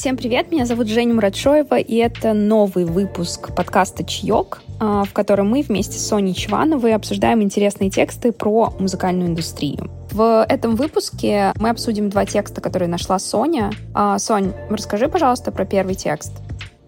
Всем привет, меня зовут Женя Муратшоева, и это новый выпуск подкаста «Чаек», а, в котором мы вместе с Соней Чвановой обсуждаем интересные тексты про музыкальную индустрию. В этом выпуске мы обсудим два текста, которые нашла Соня. А, Сонь, расскажи, пожалуйста, про первый текст.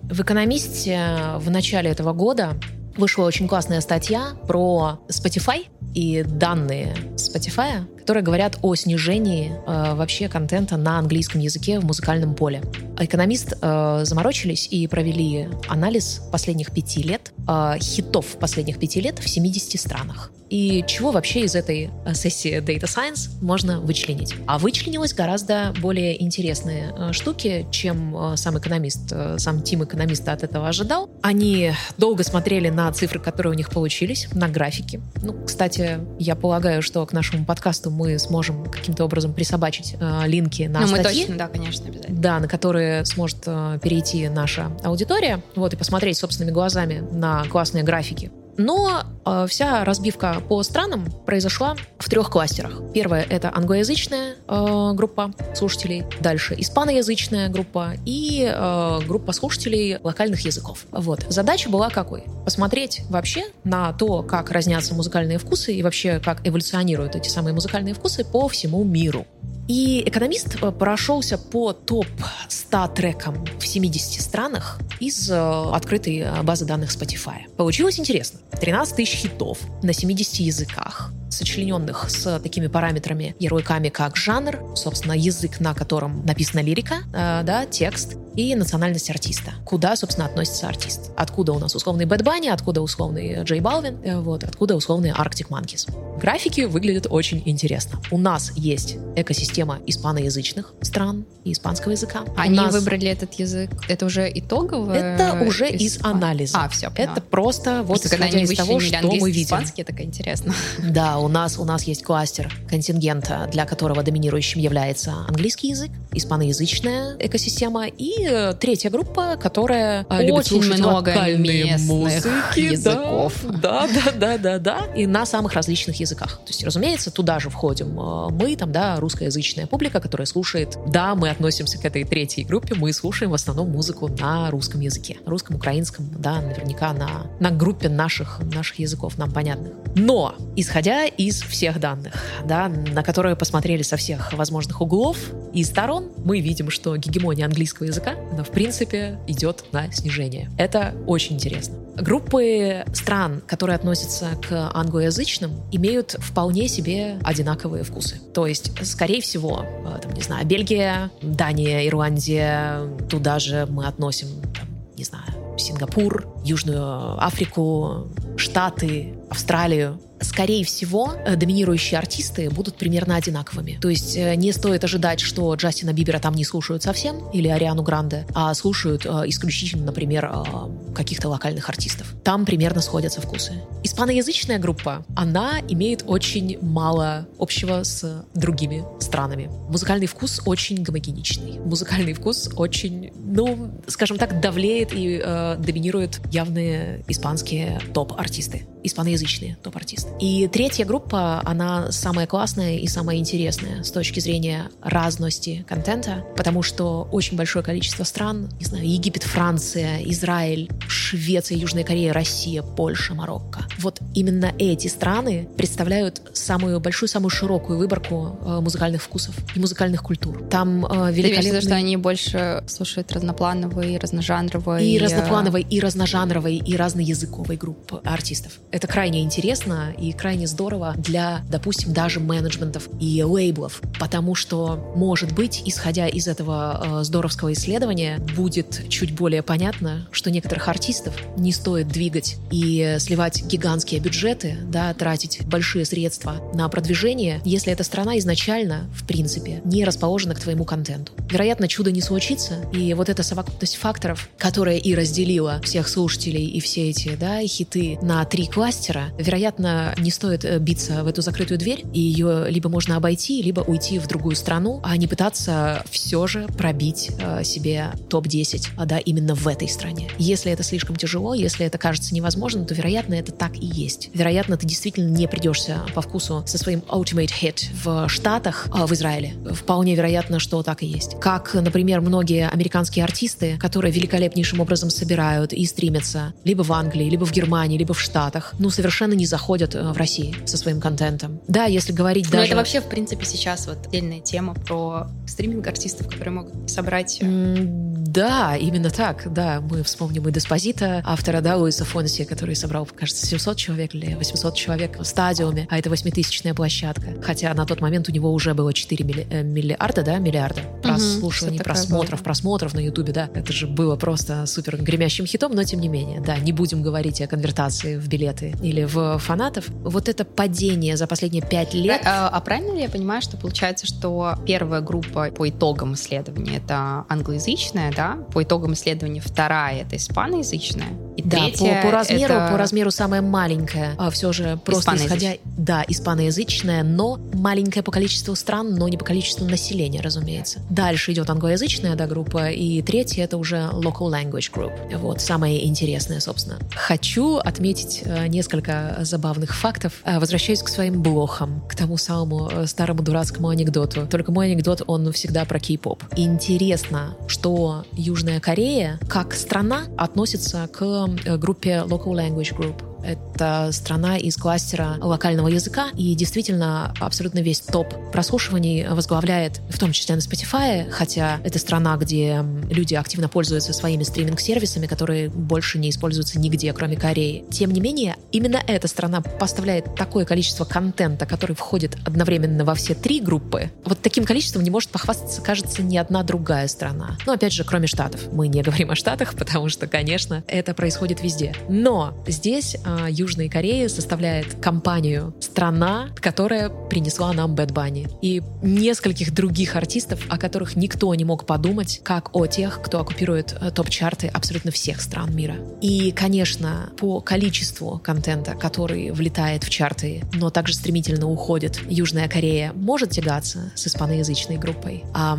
В «Экономисте» в начале этого года вышла очень классная статья про Spotify и данные Spotify, которые говорят о снижении э, вообще контента на английском языке в музыкальном поле. Экономист э, заморочились и провели анализ последних пяти лет, э, хитов последних пяти лет в 70 странах. И чего вообще из этой э, сессии Data Science можно вычленить? А вычленилось гораздо более интересные э, штуки, чем э, сам экономист, сам тим экономиста от этого ожидал. Они долго смотрели на цифры, которые у них получились, на графики. Ну, кстати, я полагаю, что к нашему подкасту мы сможем каким-то образом присобачить э, линки на ну, статьи. мы точно, да, конечно, обязательно. Да, на которые сможет э, перейти наша аудитория, вот, и посмотреть собственными глазами на классные графики. Но э, вся разбивка по странам произошла в трех кластерах. Первая — это англоязычная э, группа слушателей, дальше испаноязычная группа и э, группа слушателей локальных языков. Вот. Задача была какой? Посмотреть вообще на то, как разнятся музыкальные вкусы и вообще как эволюционируют эти самые музыкальные вкусы по всему миру. И экономист э, прошелся по топ-100 трекам в 70 странах из э, открытой э, базы данных Spotify. Получилось интересно. 13 тысяч хитов на 70 языках сочлененных с такими параметрами, ярлыками, как жанр, собственно, язык, на котором написана лирика, э, да, текст и национальность артиста. Куда, собственно, относится артист. Откуда у нас условный Бэт Банни, откуда условный Джей Балвин, э, вот, откуда условный Arctic Monkeys. Графики выглядят очень интересно. У нас есть экосистема испаноязычных стран и испанского языка. Они нас... выбрали этот язык. Это уже итоговое? Это уже из анализа. А, все, поняла. Это просто вот исходя из того, что мы видим. Испанский, это интересно. Да, у нас, у нас есть кластер контингента, для которого доминирующим является английский язык, испаноязычная экосистема и э, третья группа, которая э, Очень любит слушать много локальные музыки, языков. Да, да, да, да, да, и на самых различных языках. То есть, разумеется, туда же входим э, мы, там, да, русскоязычная публика, которая слушает. Да, мы относимся к этой третьей группе, мы слушаем в основном музыку на русском языке, русском, украинском, да, наверняка на на группе наших наших языков нам понятных. Но исходя из всех данных, да, на которые посмотрели со всех возможных углов и сторон, мы видим, что гегемония английского языка, она в принципе идет на снижение. Это очень интересно. Группы стран, которые относятся к англоязычным, имеют вполне себе одинаковые вкусы. То есть, скорее всего, э, там, не знаю, Бельгия, Дания, Ирландия, туда же мы относим, там, не знаю, Сингапур, Южную Африку, Штаты, Австралию скорее всего, э, доминирующие артисты будут примерно одинаковыми. То есть э, не стоит ожидать, что Джастина Бибера там не слушают совсем, или Ариану Гранде, а слушают э, исключительно, например, каких-то локальных артистов. Там примерно сходятся вкусы. Испаноязычная группа, она имеет очень мало общего с другими странами. Музыкальный вкус очень гомогеничный. Музыкальный вкус очень, ну, скажем так, давлеет и э, доминирует явные испанские топ-артисты испаноязычные топ-артисты. И третья группа, она самая классная и самая интересная с точки зрения разности контента, потому что очень большое количество стран, не знаю, Египет, Франция, Израиль, Швеция, Южная Корея, Россия, Польша, Марокко. Вот именно эти страны представляют самую большую, самую широкую выборку э, музыкальных вкусов и музыкальных культур. Там э, великолепные... Ты что они больше слушают разноплановые, разножанровые... И разноплановой, и разножанровой, и разноязыковой группы артистов. Это крайне интересно и крайне здорово для, допустим, даже менеджментов и лейблов, потому что, может быть, исходя из этого э, здоровского исследования, будет чуть более понятно, что некоторых артистов не стоит двигать и сливать гигантские бюджеты, да, тратить большие средства на продвижение, если эта страна изначально, в принципе, не расположена к твоему контенту. Вероятно, чудо не случится, и вот эта совокупность факторов, которая и разделила всех слушателей и все эти, да, хиты на три класса, кластера, вероятно, не стоит э, биться в эту закрытую дверь, и ее либо можно обойти, либо уйти в другую страну, а не пытаться все же пробить э, себе топ-10, а да, именно в этой стране. Если это слишком тяжело, если это кажется невозможным, то, вероятно, это так и есть. Вероятно, ты действительно не придешься по вкусу со своим Ultimate Hit в Штатах, э, в Израиле. Вполне вероятно, что так и есть. Как, например, многие американские артисты, которые великолепнейшим образом собирают и стримятся либо в Англии, либо в Германии, либо в Штатах, ну, совершенно не заходят э, в России со своим контентом. Да, если говорить Но даже... это вообще, в принципе, сейчас вот отдельная тема про стриминг-артистов, которые могут собрать... Mm да, именно так, да. Мы вспомним и Деспозита, автора, да, Луиса Фонси, который собрал, кажется, 700 человек или 800 человек в стадиуме, а это восьмитысячная площадка. Хотя на тот момент у него уже было 4 милли, э, миллиарда, да, миллиарда прослушиваний, угу, просмотров, было. просмотров на Ютубе, да. Это же было просто супер гремящим хитом, но тем не менее, да, не будем говорить о конвертации в билеты или в фанатов. Вот это падение за последние пять лет... А, а правильно ли я понимаю, что получается, что первая группа по итогам исследования это англоязычная, да, по итогам исследования вторая это испаноязычная, и да, третья по, по размеру, это... по размеру самая маленькая, а все же просто исходя, да, испаноязычная, но маленькая по количеству стран, но не по количеству населения, разумеется. Дальше идет англоязычная, да, группа, и третья это уже local language group. Вот самое интересное, собственно. Хочу отметить э, несколько забавных фактов. Э, возвращаюсь к своим блохам, к тому самому э, старому дурацкому анекдоту. Только мой анекдот, он всегда про кей-поп. Интересно, что Южная Корея как страна относится к э, группе Local Language Group. Это страна из кластера локального языка, и действительно абсолютно весь топ прослушиваний возглавляет, в том числе на Spotify, хотя это страна, где люди активно пользуются своими стриминг-сервисами, которые больше не используются нигде, кроме Кореи. Тем не менее, именно эта страна поставляет такое количество контента, который входит одновременно во все три группы. Вот таким количеством не может похвастаться, кажется, ни одна другая страна. Но, опять же, кроме Штатов. Мы не говорим о Штатах, потому что, конечно, это происходит везде. Но здесь а, Южной Кореи составляет компанию «Страна», которая принесла нам Бэт Банни. И нескольких других артистов, о которых никто не мог подумать, как о тех, кто оккупирует э, топ-чарты абсолютно всех стран мира. И, конечно, по количеству контента, который влетает в чарты, но также стремительно уходит, Южная Корея может тягаться с испаноязычной группой. А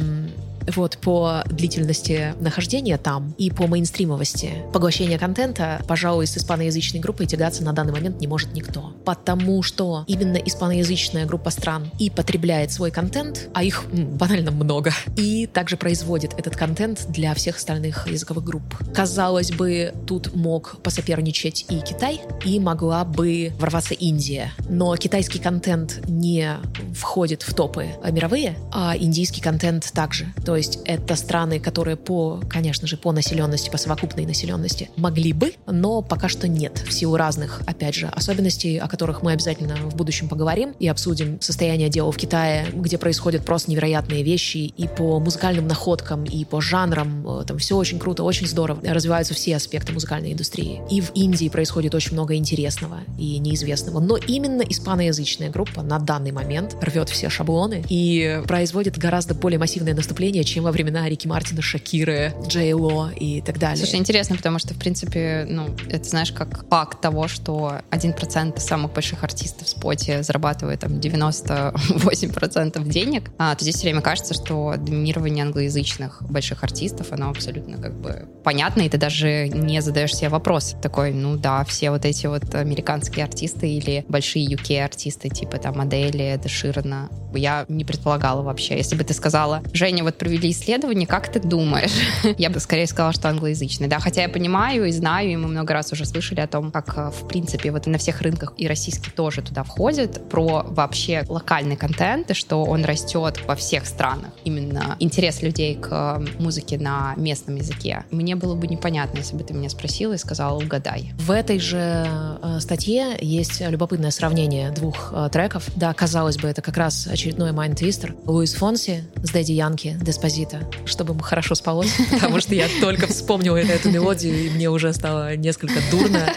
вот по длительности нахождения там и по мейнстримовости поглощения контента, пожалуй, с испаноязычной группой тягаться на данный момент не может никто. Потому что именно испаноязычная группа стран и потребляет свой контент, а их банально много, и также производит этот контент для всех остальных языковых групп. Казалось бы, тут мог посоперничать и Китай, и могла бы ворваться Индия. Но китайский контент не входит в топы мировые, а индийский контент также. То то есть это страны, которые по, конечно же, по населенности, по совокупной населенности могли бы, но пока что нет в силу разных, опять же, особенностей, о которых мы обязательно в будущем поговорим и обсудим состояние дела в Китае, где происходят просто невероятные вещи и по музыкальным находкам, и по жанрам. Э, там все очень круто, очень здорово. Развиваются все аспекты музыкальной индустрии. И в Индии происходит очень много интересного и неизвестного. Но именно испаноязычная группа на данный момент рвет все шаблоны и производит гораздо более массивное наступление, чем во времена Рики Мартина, Шакиры, Джей Ло и так далее. Слушай, интересно, потому что, в принципе, ну, это, знаешь, как факт того, что 1% самых больших артистов в споте зарабатывает там 98% денег, а, то здесь все время кажется, что доминирование англоязычных больших артистов, оно абсолютно как бы понятно, и ты даже не задаешь себе вопрос такой, ну да, все вот эти вот американские артисты или большие UK-артисты, типа там Адели, Деширна, я не предполагала вообще. Если бы ты сказала, Женя, вот провели исследование, как ты думаешь? я бы скорее сказала, что англоязычный. Да, хотя я понимаю и знаю, и мы много раз уже слышали о том, как, э, в принципе, вот на всех рынках и российский тоже туда входит, про вообще локальный контент, и что он растет во всех странах. Именно интерес людей к музыке на местном языке. Мне было бы непонятно, если бы ты меня спросила и сказала, угадай. В этой же э, статье есть любопытное сравнение двух э, треков. Да, казалось бы, это как раз очередной Mind Twister. Луис Фонси с Дэдди Янки, Деспозита, чтобы хорошо спалось, потому что я только вспомнила эту мелодию, и мне уже стало несколько дурно.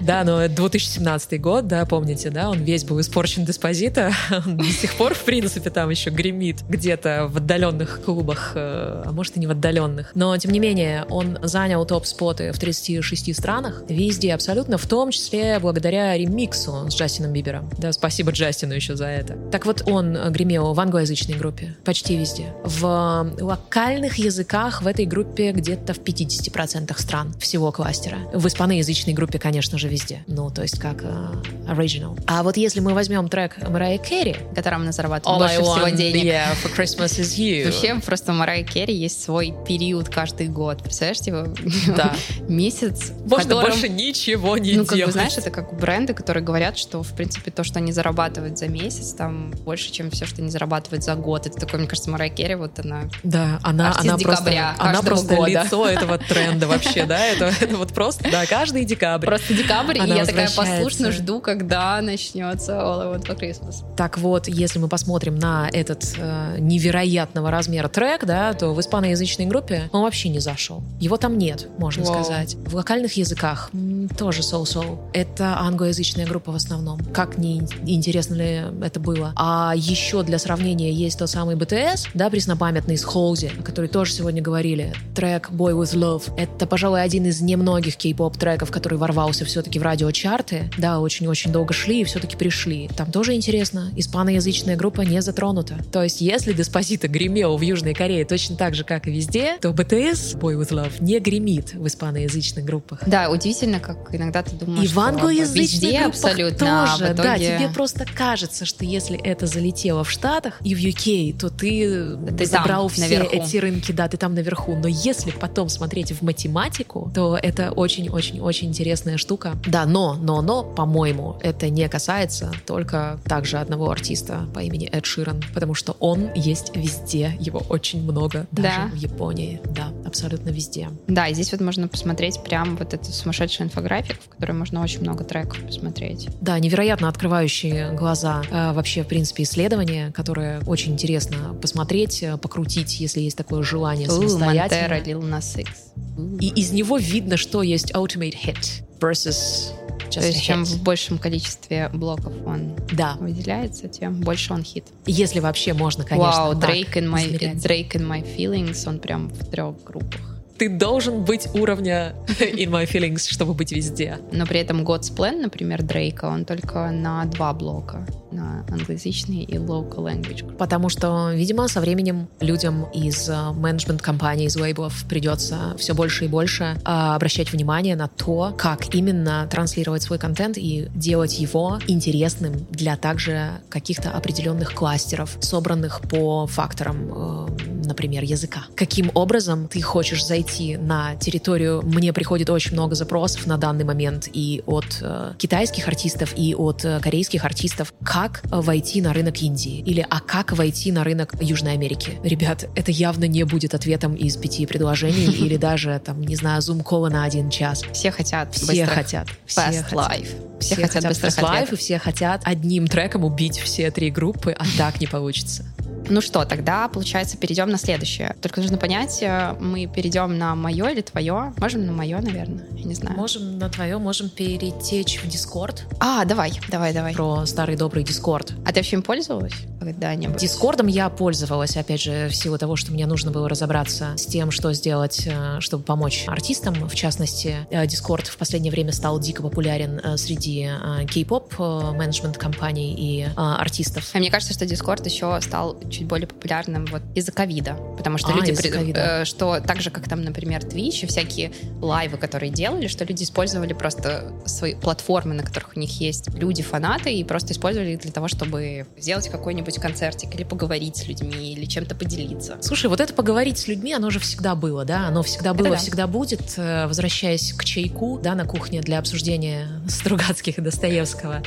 Да, но 2017 год, да, помните, да, он весь был испорчен Деспозита, до сих пор, в принципе, там еще гремит где-то в отдаленных клубах, э, а может и не в отдаленных. Но, тем не менее, он занял топ-споты в 36 странах, везде абсолютно, в том числе благодаря ремиксу с Джастином Бибером. Да, спасибо Джастину еще за это. Так вот, он гремел в англоязычной группе, почти везде. В локальных языках в этой группе где-то в 50% стран всего кластера. В испаноязычной группе, конечно же, везде. Ну, то есть как uh, original. А вот если мы возьмем трек Марайя Керри, которым она зарабатывает больше всего денег. Yeah, for Christmas is you. Вообще, просто Марайя Керри есть свой период каждый год. Представляешь, типа, да. месяц, Можно котором... больше ничего не ну, делать. Как бы, знаешь, это как бренды, которые говорят, что, в принципе, то, что они зарабатывают за месяц, там больше, чем все, что они зарабатывают за год. Это такой, мне кажется, Марайя Керри, вот она... Да, она, она декабря, просто, она просто года. лицо этого тренда вообще, да, это, это вот просто, да, каждый декабрь. Просто декабрь, и я такая послушно жду, когда начнется All I Want for Christmas. Так вот, если мы посмотрим на этот э, невероятного размера трек, да, то в испаноязычной группе он вообще не зашел. Его там нет, можно wow. сказать. В локальных языках тоже соу-соу. Это англоязычная группа в основном. Как не интересно ли это было. А еще для сравнения есть тот самый BTS, да, преснопамятный с Холзи, о который тоже сегодня говорили. Трек Boy With Love. Это, пожалуй, один из немногих кей-поп треков, который ворвался все-таки в радиочарты. Да, очень-очень долго шли и все-таки пришли. Там тоже интересно. Испаноязычная группа не затронута. То есть, если Деспозита гремел в Южной Корее точно так же, как и везде, то BTS Boy With Love не гремит в испаноязычных группах. Да, удивительно, как иногда ты думаешь, и в англоязычных абсолютно. А тоже, да, тебе просто кажется, что если это залетело в Штатах и в UK, то ты, ты забрал все наверху. эти рынки, да, ты там наверху. Но если потом смотреть в математику, то это очень-очень-очень интересная штука. Да, но, но, но, по-моему, это не касается только также одного артиста по имени Эд Ширан, потому что он есть везде, его очень много, даже да. в Японии, да, абсолютно везде. Да, и здесь вот можно посмотреть прям вот эту сумасшедшую инфографик, в которой можно очень много треков посмотреть. Да, невероятно открывающие глаза э, вообще, в принципе, исследования, которые очень интересно посмотреть, э, покрутить, если есть такое желание самостоятельно. Montero, Lil Nas X. И из него видно, что есть ultimate hit versus Just То есть чем в большем количестве блоков он да. выделяется, тем больше он хит. Если вообще можно, конечно, Вау, wow, Drake, in my, Drake in My Feelings, он прям в трех группах ты должен быть уровня In My Feelings, чтобы быть везде. Но при этом God's Plan, например, Дрейка, он только на два блока, на англоязычный и local language. Потому что, видимо, со временем людям из э, менеджмент-компаний, из лейблов придется все больше и больше а, обращать внимание на то, как именно транслировать свой контент и делать его интересным для также каких-то определенных кластеров, собранных по факторам, э, например, языка. Каким образом ты хочешь зайти на территорию, мне приходит очень много запросов на данный момент и от э, китайских артистов, и от э, корейских артистов, как войти на рынок Индии или а как войти на рынок Южной Америки. Ребят, это явно не будет ответом из пяти предложений или даже, там, не знаю, зум-кола на один час. Все хотят Все хотят. Все хотят. life. Все, все хотят, хотят fast life, и все хотят одним треком убить все три группы, а так не получится. Ну что, тогда, получается, перейдем на следующее. Только нужно понять, э, мы перейдем на мое или твое. Можем на мое, наверное, я не знаю. Можем на твое, можем перетечь в Дискорд. А, давай, давай, давай. Про старый добрый Дискорд. А ты вообще им пользовалась когда-нибудь? Дискордом я пользовалась, опять же, в силу того, что мне нужно было разобраться с тем, что сделать, э, чтобы помочь артистам. В частности, Дискорд в последнее время стал дико популярен э, среди кей-поп менеджмент-компаний и артистов. А мне кажется, что Дискорд еще стал чуть более популярным вот из-за ковида, потому что а, люди, при, э, что так же, как там, например, Twitch и всякие лайвы, которые делали, что люди использовали просто свои платформы, на которых у них есть люди, фанаты, и просто использовали их для того, чтобы сделать какой-нибудь концертик или поговорить с людьми, или чем-то поделиться. Слушай, вот это поговорить с людьми, оно же всегда было, да? Оно всегда было, да. всегда будет. Э, возвращаясь к чайку, да, на кухне для обсуждения Стругацких и Достоевского,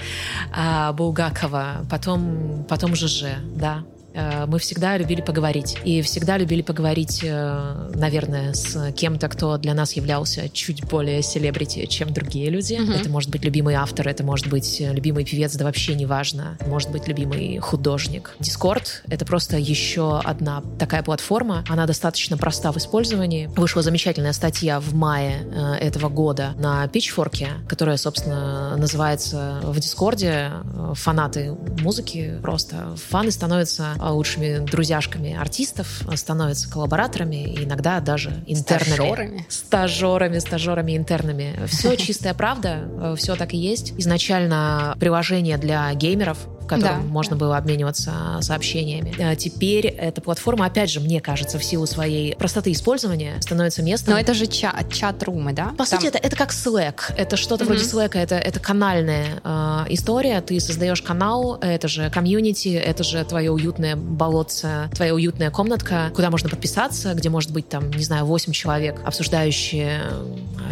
а, Булгакова, потом, потом ЖЖ, да, мы всегда любили поговорить. И всегда любили поговорить, э, наверное, с кем-то, кто для нас являлся чуть более селебрити, чем другие люди. Угу. Это может быть любимый автор, это может быть любимый певец, да вообще не важно. Может быть любимый художник. Discord — это просто еще одна такая платформа. Она достаточно проста в использовании. Вышла замечательная статья в мае э, этого года на Pitchfork, которая, собственно, называется в Дискорде «Фанаты музыки». Просто фаны становятся лучшими друзьяшками артистов, становятся коллабораторами и иногда даже интернами. Стажерами. Стажерами, стажерами, интернами. Все чистая правда, все так и есть. Изначально приложение для геймеров, котором да, можно да. было обмениваться сообщениями. А теперь эта платформа, опять же, мне кажется, в силу своей простоты использования становится местом. Но это же чат, чат-румы, да? По Там... сути, это, это как Slack. Это что-то mm-hmm. вроде Slack. Это, это канальная э, история. Ты создаешь канал, это же комьюнити, это же твое уютное болотце, твоя уютная комнатка, куда можно подписаться, где может быть там, не знаю, 8 человек, обсуждающие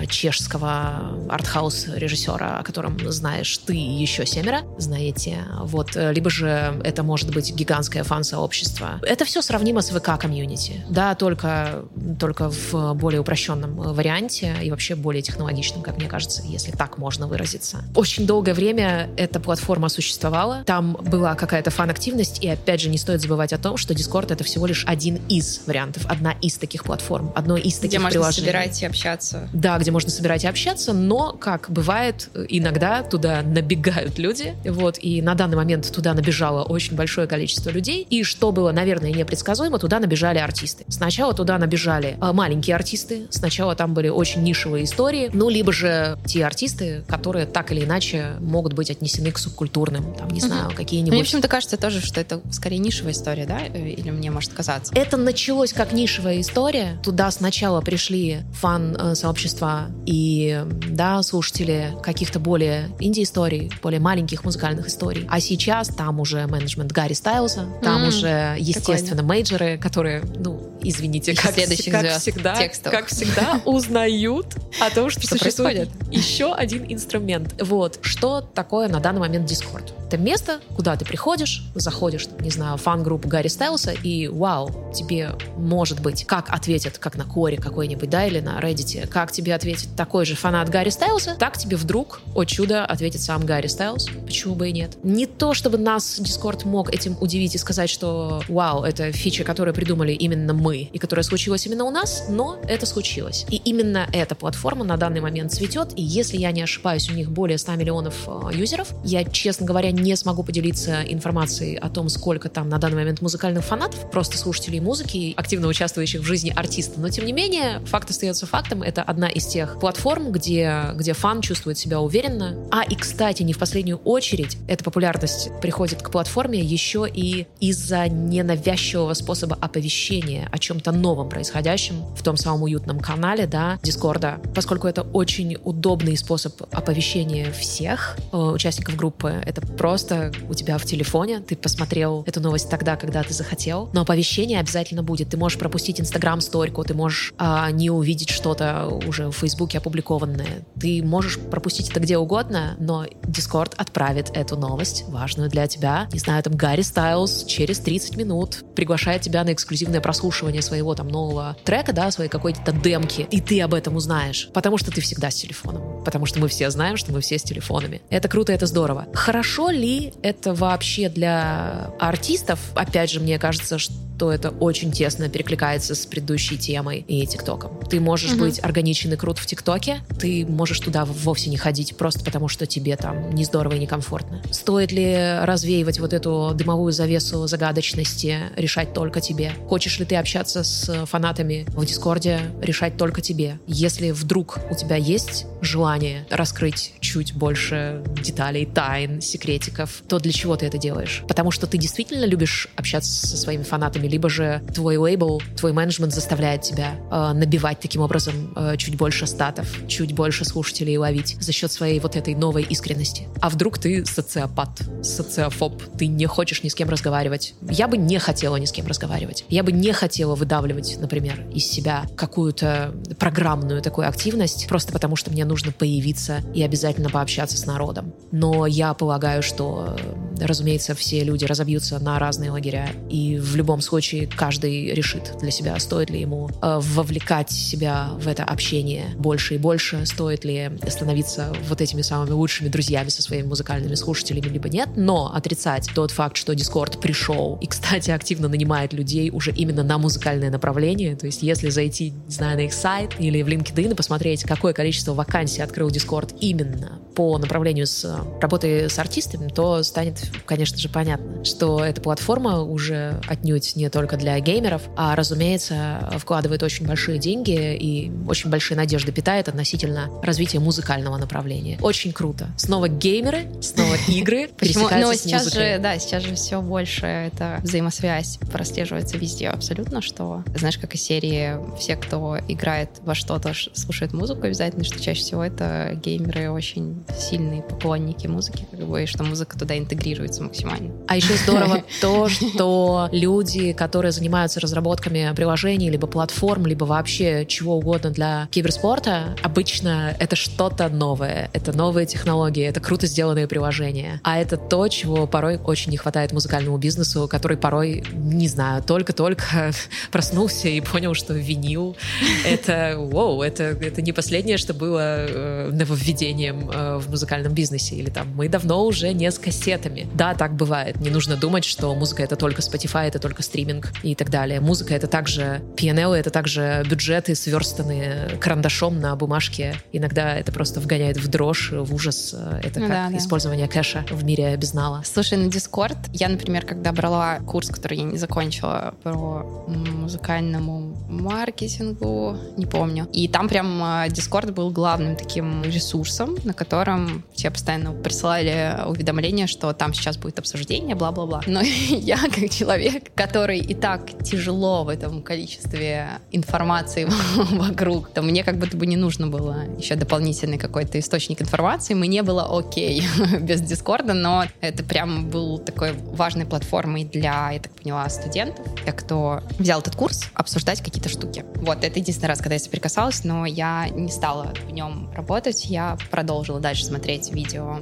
чешского артхаус режиссера, о котором знаешь ты и еще семеро, знаете. Вот э, либо же это может быть гигантское фан-сообщество. Это все сравнимо с ВК-комьюнити, да, только, только в более упрощенном варианте и вообще более технологичном, как мне кажется, если так можно выразиться. Очень долгое время эта платформа существовала, там была какая-то фан-активность, и опять же не стоит забывать о том, что Discord — это всего лишь один из вариантов, одна из таких платформ, одно из таких где приложений. Где можно собирать и общаться. Да, где можно собирать и общаться, но, как бывает, иногда туда набегают люди, вот, и на данный момент туда набежало очень большое количество людей, и что было, наверное, непредсказуемо, туда набежали артисты. Сначала туда набежали э, маленькие артисты, сначала там были очень нишевые истории, ну, либо же те артисты, которые так или иначе могут быть отнесены к субкультурным, там, не знаю, какие-нибудь... Мне почему-то кажется тоже, что это скорее нишевая история, да? Э, или мне может казаться? Это началось как нишевая история. Туда сначала пришли фан-сообщества и, да, слушатели каких-то более инди-историй, более маленьких музыкальных историй. А сейчас там уже менеджмент Гарри Стайлза, там mm, уже, естественно, прикольно. мейджеры, которые, ну, извините, как, как всегда, текстов. как всегда узнают о том, что, что существует происходит? еще один инструмент. Вот, что такое на данный момент Discord? Это место, куда ты приходишь, заходишь, не знаю, фан-группу Гарри Стайлса, и вау, тебе, может быть, как ответят, как на Коре какой-нибудь, да, или на Reddit, как тебе ответит такой же фанат Гарри Стайлса, так тебе вдруг, о чудо, ответит сам Гарри Стайлс. Почему бы и нет? Не то, чтобы нас Discord мог этим удивить и сказать, что вау, это фича, которую придумали именно мы, и которая случилась именно у нас, но это случилось. И именно эта платформа на данный момент цветет, и если я не ошибаюсь, у них более 100 миллионов э, юзеров. Я, честно говоря, не смогу поделиться информацией о том, сколько там на данный момент музыкальных фанатов, просто слушателей музыки, активно участвующих в жизни артиста. Но, тем не менее, факт остается фактом. Это одна из тех платформ, где, где фан чувствует себя уверенно. А и, кстати, не в последнюю очередь, эта популярность приходит к платформе еще и из-за ненавязчивого способа оповещения о чем-то новом происходящем в том самом уютном канале, да, Дискорда, поскольку это очень удобный способ оповещения всех э, участников группы. Это просто у тебя в телефоне, ты посмотрел эту новость тогда, когда ты захотел, но оповещение обязательно будет. Ты можешь пропустить Инстаграм-сторику, ты можешь а, не увидеть что-то уже в Фейсбуке опубликованное. Ты можешь пропустить это где угодно, но Дискорд отправит эту новость, важную для тебя. Не знаю, там Гарри Стайлз через 30 минут приглашает тебя на эксклюзивное прослушивание своего там нового трека, да, своей какой-то демки, и ты об этом узнаешь, потому что ты всегда с телефоном, потому что мы все знаем, что мы все с телефонами. Это круто, это здорово. Хорошо ли это вообще для артистов? Опять же, мне кажется, что то это очень тесно перекликается с предыдущей темой и ТикТоком. Ты можешь угу. быть органичен и крут в ТикТоке, ты можешь туда вовсе не ходить просто потому, что тебе там не здорово и некомфортно. Стоит ли развеивать вот эту дымовую завесу загадочности, решать только тебе? Хочешь ли ты общаться с фанатами в Дискорде, решать только тебе? Если вдруг у тебя есть желание раскрыть чуть больше деталей, тайн, секретиков, то для чего ты это делаешь? Потому что ты действительно любишь общаться со своими фанатами либо же твой лейбл, твой менеджмент заставляет тебя э, набивать таким образом э, чуть больше статов, чуть больше слушателей ловить за счет своей вот этой новой искренности. А вдруг ты социопат, социофоб, ты не хочешь ни с кем разговаривать. Я бы не хотела ни с кем разговаривать. Я бы не хотела выдавливать, например, из себя какую-то программную такую активность, просто потому что мне нужно появиться и обязательно пообщаться с народом. Но я полагаю, что разумеется, все люди разобьются на разные лагеря, и в любом случае каждый решит для себя, стоит ли ему э, вовлекать себя в это общение больше и больше, стоит ли становиться вот этими самыми лучшими друзьями со своими музыкальными слушателями, либо нет. Но отрицать тот факт, что Discord пришел и, кстати, активно нанимает людей уже именно на музыкальное направление, то есть если зайти, не знаю, на их сайт или в LinkedIn и посмотреть, какое количество вакансий открыл Discord именно по направлению с работой с артистами, то станет, конечно же, понятно, что эта платформа уже отнюдь не только для геймеров, а, разумеется, вкладывает очень большие деньги и очень большие надежды питает относительно развития музыкального направления. Очень круто. Снова геймеры, снова игры Почему? Но сейчас же, да, сейчас же все больше это взаимосвязь прослеживается везде абсолютно, что, знаешь, как и серии все, кто играет во что-то, слушает музыку обязательно, что чаще всего это геймеры очень сильные поклонники музыки, как бы, и что музыка туда интегрируется максимально. А еще здорово то, что люди, которые занимаются разработками приложений, либо платформ, либо вообще чего угодно для киберспорта, обычно это что-то новое, это новые технологии, это круто сделанные приложения. А это то, чего порой очень не хватает музыкальному бизнесу, который порой, не знаю, только-только проснулся и понял, что винил — это, вау, это, это не последнее, что было э, нововведением э, в музыкальном бизнесе. Или там, мы давно уже не с кассетами. Да, так бывает. Не нужно думать, что музыка — это только Spotify, это только стриминг и так далее. Музыка — это также PNL, это также бюджеты, сверстанные карандашом на бумажке. Иногда это просто вгоняет в дрожь, в ужас. Это ну, как да, использование кэша в мире безнала. Слушай, на Discord я, например, когда брала курс, который я не закончила по музыкальному маркетингу, не помню. И там прям а, Discord был главным таким ресурсом, на котором все постоянно присылали уведомления, что там сейчас будет обсуждение, бла-бла-бла. Но я, как человек, который и так тяжело в этом количестве информации вокруг, то мне как будто бы не нужно было еще дополнительный какой-то источник информации. Мне было окей без Дискорда, но это прям был такой важной платформой для, я так поняла, студентов, тех, кто взял этот курс, обсуждать какие-то штуки. Вот, это единственный раз, когда я соприкасалась, но я не стала в нем работать, я продолжила дальше смотреть видео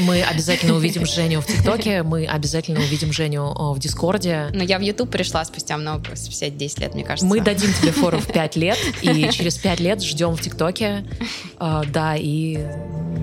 мы обязательно увидим Женю в ТикТоке, мы обязательно увидим Женю в Дискорде. Но я в YouTube пришла спустя много, спустя 10 лет, мне кажется. Мы дадим тебе фору в 5 лет, и через 5 лет ждем в ТикТоке, э, да, и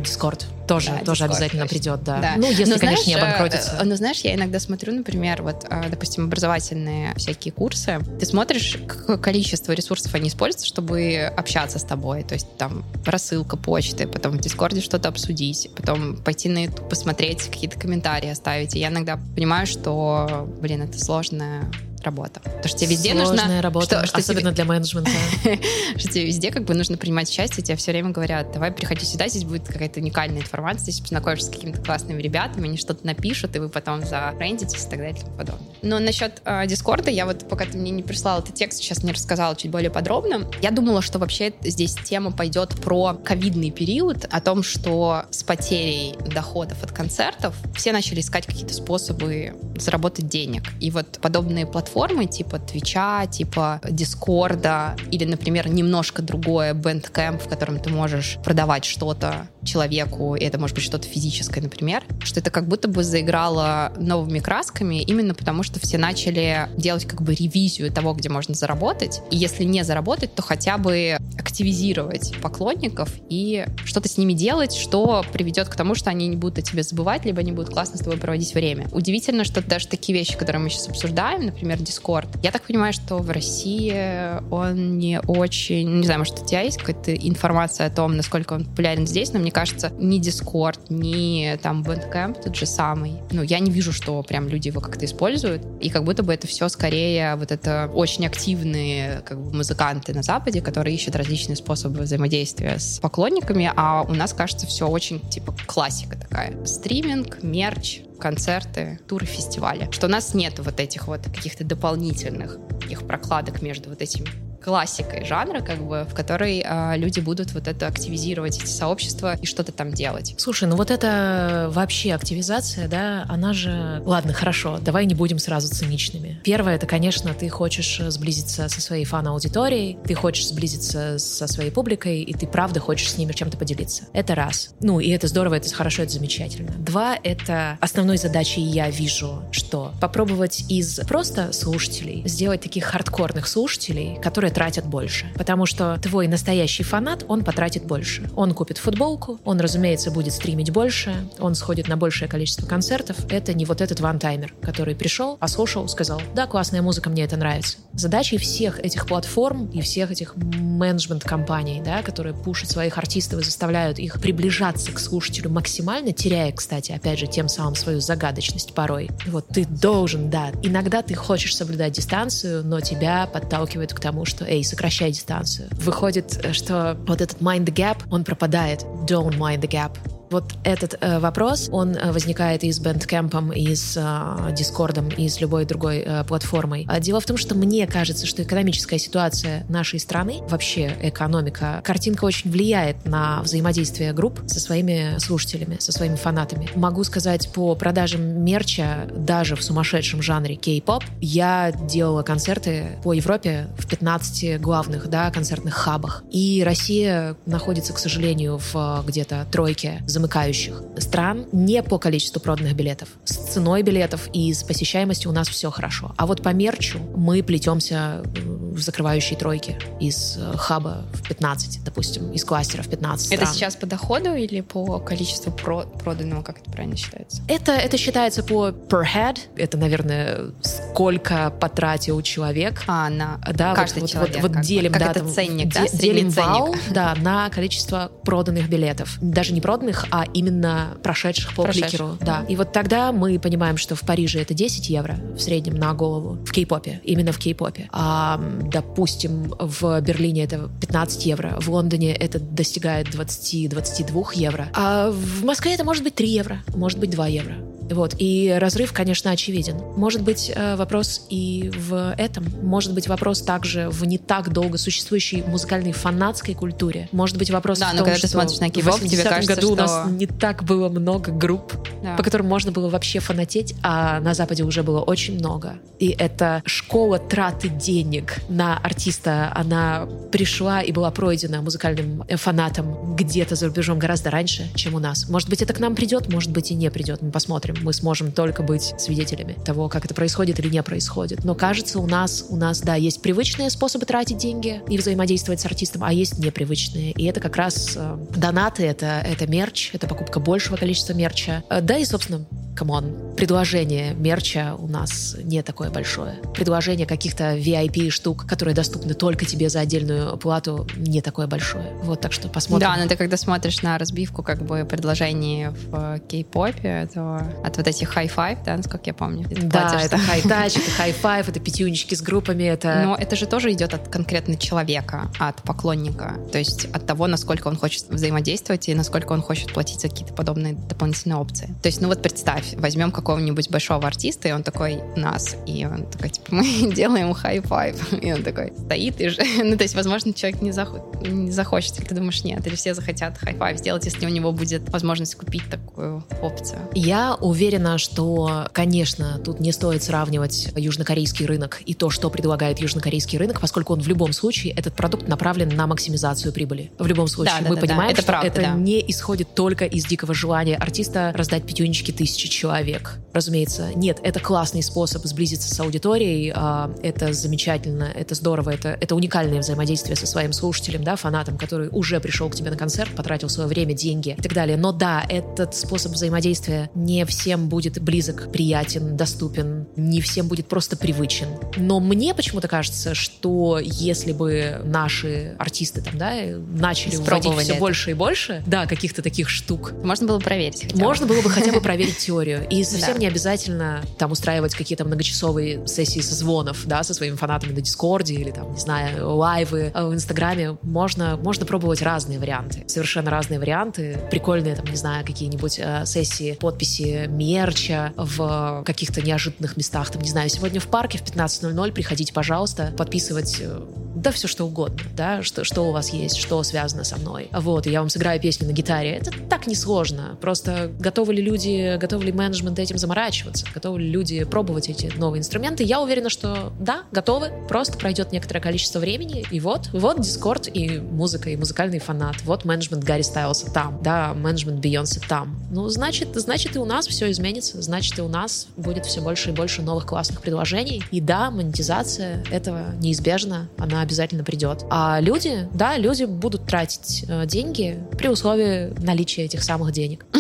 Дискорд тоже, да, тоже Discord, обязательно точно. придет, да. да. Ну, если, но, конечно, знаешь, не обанкротится. Э, но знаешь, я иногда смотрю, например, вот, э, допустим, образовательные всякие курсы. Ты смотришь, какое количество ресурсов они используют, чтобы общаться с тобой. То есть там рассылка почты, потом в Дискорде что-то обсудить, потом пойти на YouTube, посмотреть, какие-то комментарии оставить. И я иногда понимаю, что, блин, это сложная работа. Потому что тебе везде Сложная нужно... работа, что, что особенно тебе, для менеджмента. что тебе везде как бы нужно принимать участие, тебе все время говорят, давай приходи сюда, здесь будет какая-то уникальная информация, здесь познакомишься с какими-то классными ребятами, они что-то напишут, и вы потом зафрендитесь и так далее и тому подобное. Но насчет э, Дискорда, я вот пока ты мне не прислал этот текст, сейчас не рассказала чуть более подробно, я думала, что вообще здесь тема пойдет про ковидный период, о том, что с потерей доходов от концертов все начали искать какие-то способы заработать денег. И вот подобные платформы платформы типа Твича, типа Дискорда или, например, немножко другое Bandcamp, в котором ты можешь продавать что-то человеку, и это может быть что-то физическое, например, что это как будто бы заиграло новыми красками именно потому, что все начали делать как бы ревизию того, где можно заработать, и если не заработать, то хотя бы активизировать поклонников и что-то с ними делать, что приведет к тому, что они не будут о тебе забывать, либо они будут классно с тобой проводить время. Удивительно, что даже такие вещи, которые мы сейчас обсуждаем, например, Discord, я так понимаю, что в России он не очень... Не знаю, может, у тебя есть какая-то информация о том, насколько он популярен здесь, но мне кажется, ни Discord, ни там Bandcamp тот же самый. Ну, я не вижу, что прям люди его как-то используют. И как будто бы это все скорее вот это очень активные как бы музыканты на Западе, которые ищут различные способы взаимодействия с поклонниками, а у нас, кажется, все очень типа классика такая. Стриминг, мерч, концерты, туры, фестивали. Что у нас нет вот этих вот каких-то дополнительных таких прокладок между вот этими классикой жанра, как бы, в которой э, люди будут вот это активизировать, эти сообщества и что-то там делать. Слушай, ну вот это вообще активизация, да, она же... Ладно, хорошо, давай не будем сразу циничными. Первое, это, конечно, ты хочешь сблизиться со своей фан-аудиторией, ты хочешь сблизиться со своей публикой, и ты правда хочешь с ними чем-то поделиться. Это раз. Ну, и это здорово, это хорошо, это замечательно. Два, это основной задачей я вижу, что попробовать из просто слушателей сделать таких хардкорных слушателей, которые тратят больше. Потому что твой настоящий фанат, он потратит больше. Он купит футболку, он, разумеется, будет стримить больше, он сходит на большее количество концертов. Это не вот этот ван-таймер, который пришел, послушал, сказал, да, классная музыка, мне это нравится. Задачей всех этих платформ и всех этих менеджмент-компаний, да, которые пушат своих артистов и заставляют их приближаться к слушателю максимально, теряя, кстати, опять же, тем самым свою загадочность порой. Вот ты должен, да, иногда ты хочешь соблюдать дистанцию, но тебя подталкивают к тому, что, эй, сокращай дистанцию. Выходит, что вот этот mind the gap, он пропадает. Don't mind the gap. Вот этот э, вопрос, он э, возникает и с Bandcamp, и с э, Discord, и с любой другой э, платформой. А дело в том, что мне кажется, что экономическая ситуация нашей страны, вообще экономика, картинка очень влияет на взаимодействие групп со своими слушателями, со своими фанатами. Могу сказать, по продажам мерча, даже в сумасшедшем жанре кей-поп, я делала концерты по Европе в 15 главных да, концертных хабах. И Россия находится, к сожалению, в где-то тройке за замыкающих стран не по количеству проданных билетов. С ценой билетов и с посещаемостью у нас все хорошо. А вот по мерчу мы плетемся в закрывающей тройке из э, хаба в 15, допустим, из кластера в 15 стран. Это сейчас по доходу или по количеству про проданного, как это правильно считается? Это, это считается по per head. Это, наверное, сколько потратил человек. А, на да, каждый вот, человек. Вот, вот делим, как да, это там, ценник, де, да? делим ценник. вал, да, на количество проданных билетов. Даже не проданных, а именно прошедших по Прошедших. кликеру. Да. И вот тогда мы понимаем, что в Париже это 10 евро в среднем на голову в кей-попе, именно в кей-попе. А, допустим, в Берлине это 15 евро, в Лондоне это достигает 20-22 евро, а в Москве это может быть 3 евро, может быть 2 евро. Вот. И разрыв, конечно, очевиден. Может быть, э, вопрос и в этом. Может быть, вопрос также в не так долго существующей музыкальной фанатской культуре. Может быть, вопрос Да, в но том, когда что ты смотришь на в кей-поп, тебе 80-м кажется, году у нас что- не так было много групп, Да. по которым можно было вообще фанатеть, а на Западе уже было очень много. И эта школа траты денег на артиста, она пришла и была пройдена музыкальным э, фанатом где-то за рубежом гораздо раньше, чем у нас. Может быть, это к нам придет, может быть, и не придет. Мы посмотрим. Мы сможем только быть свидетелями того, как это происходит или не происходит. Но кажется, у нас, у нас, да, есть привычные способы тратить деньги и взаимодействовать с артистом, а есть непривычные. И это как раз э, донаты, это, это мерч, это покупка большего количества мерча. Э, Да и, собственно, come on, предложение мерча у нас не такое большое. Предложение каких-то VIP штук, которые доступны только тебе за отдельную плату, не такое большое. Вот, так что посмотрим. Да, но ты когда смотришь на разбивку как бы предложений в кей-попе, то от вот этих high five, да, насколько я помню, Да, платишь это high touch, это high five, это пятюнички с группами, это... Но это же тоже идет от конкретно человека, от поклонника. То есть от того, насколько он хочет взаимодействовать и насколько он хочет платить за какие-то подобные дополнительные опции. То есть, ну вот представь, возьмем какого-нибудь большого артиста, и он такой нас, и он такой, типа, мы делаем high five. И он такой стоит и же... Ну, то есть, возможно, человек не, зах- не захочет, или ты думаешь, нет, или все захотят high five сделать, если у него будет возможность купить такую опцию. Я уверена, что, конечно, тут не стоит сравнивать южнокорейский рынок и то, что предлагает южнокорейский рынок, поскольку он в любом случае, этот продукт направлен на максимизацию прибыли. В любом случае, Да, да, мы да, да. понимаем, Это что правда, это да. не исходит только из дикого желания артиста раздать пятюнички тысячи человек. Разумеется, нет, это классный способ сблизиться с аудиторией, а, это замечательно, это здорово, это, это уникальное взаимодействие со своим слушателем, да, фанатом, который уже пришел к тебе на концерт, потратил свое время, деньги и так далее. Но да, этот способ взаимодействия не всем будет близок, приятен, доступен, не всем будет просто привычен. Но мне почему-то кажется, что если бы наши артисты там, да, начали вводить Испробовали все это. больше и больше, да, каких-то таких штук, Можно было проверить можно было бы хотя бы проверить теорию. И совсем Да. не обязательно там устраивать какие-то многочасовые сессии созвонов, да, со своими фанатами на Дискорде или там, не знаю, лайвы э, в Инстаграме. Можно, можно пробовать разные варианты. Совершенно разные варианты. Прикольные там, не знаю, какие-нибудь э, сессии, подписи мерча в каких-то неожиданных местах. Там, не знаю, сегодня в парке в 15.00 приходите, пожалуйста, подписывать э, да все что угодно, да, что, что у вас есть, что связано со мной. Вот, я вам сыграю песню на гитаре. Это так несложно. Просто готовы ли люди, готовы ли менеджмент этим заморачиваться, готовы ли люди пробовать эти новые инструменты? Я уверена, что да, готовы. Просто пройдет некоторое количество времени, и вот, вот Discord и музыка, и музыкальный фанат. Вот менеджмент Гарри Стайлса там, да, менеджмент Бейонсе там. Ну, значит, значит и у нас все изменится, значит и у нас будет все больше и больше новых классных предложений. И да, монетизация этого неизбежна, она обязательно придет. А люди, да, люди будут тратить э, деньги при условии наличия этих самых денег.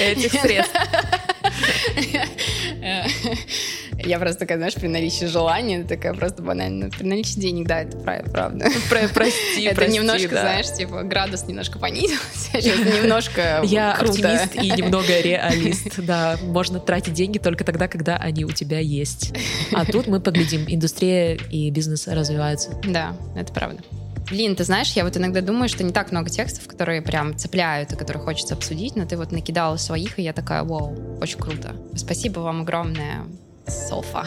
Этих средств. Я просто такая, знаешь, при наличии желания, такая просто банально. При наличии денег, да, это правда. Прости, Это немножко, знаешь, типа градус немножко понизился, немножко Я оптимист и немного реалист, да. Можно тратить деньги только тогда, когда они у тебя есть. А тут мы поглядим, индустрия и бизнес развиваются. Да, это правда. Блин, ты знаешь, я вот иногда думаю, что не так много текстов, которые прям цепляют и которые хочется обсудить, но ты вот накидала своих, и я такая, вау, очень круто. Спасибо вам огромное Софа.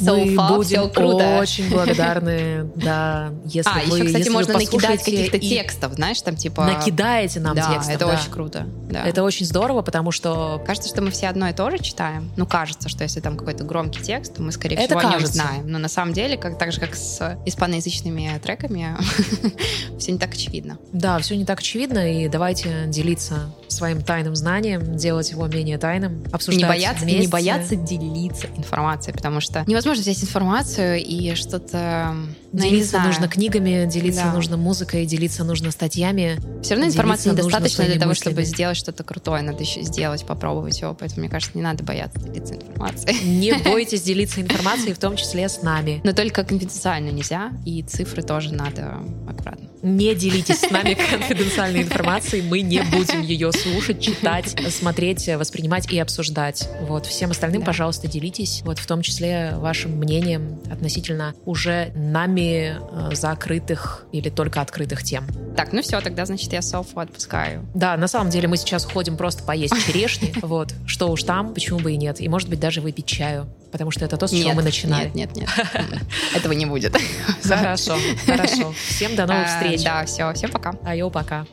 Мы будем круто. очень благодарны, да, если а, еще, кстати, можно накидать каких-то текстов, знаешь, там типа... Накидаете нам текстов, это очень круто. Это очень здорово, потому что... Кажется, что мы все одно и то же читаем. Ну, кажется, что если там какой-то громкий текст, то мы, скорее всего, о нем знаем. Но на самом деле, как, так же, как с испаноязычными треками, все не так очевидно. Да, все не так очевидно, и давайте делиться своим тайным знанием, делать его менее тайным, обсуждать не бояться, вместе. Не бояться делиться информацией, потому что невозможно взять информацию и что-то... Ну, делиться нужно книгами, делиться да. нужно музыкой, делиться нужно статьями. Все равно информации недостаточно для того, мыслями. чтобы сделать что-то крутое. Надо еще сделать, попробовать его. Поэтому, мне кажется, не надо бояться делиться информацией. Не бойтесь делиться информацией, в том числе с нами. Но только конфиденциально нельзя, и цифры тоже надо аккуратно. Не делитесь с нами конфиденциальной информацией, мы не будем ее слушать, читать, смотреть, воспринимать и обсуждать. Вот. Всем остальным, да. пожалуйста, делитесь, вот в том числе вашим мнением относительно уже нами э, закрытых или только открытых тем. Так, ну все, тогда, значит, я Софу отпускаю. Да, на самом деле мы сейчас уходим просто поесть черешни, вот, что уж там, почему бы и нет, и, может быть, даже выпить чаю, потому что это то, с чего мы начинали. Нет, нет, нет, этого не будет. Хорошо, хорошо. Всем до новых э, встреч. Да, все, всем пока. Айо, пока.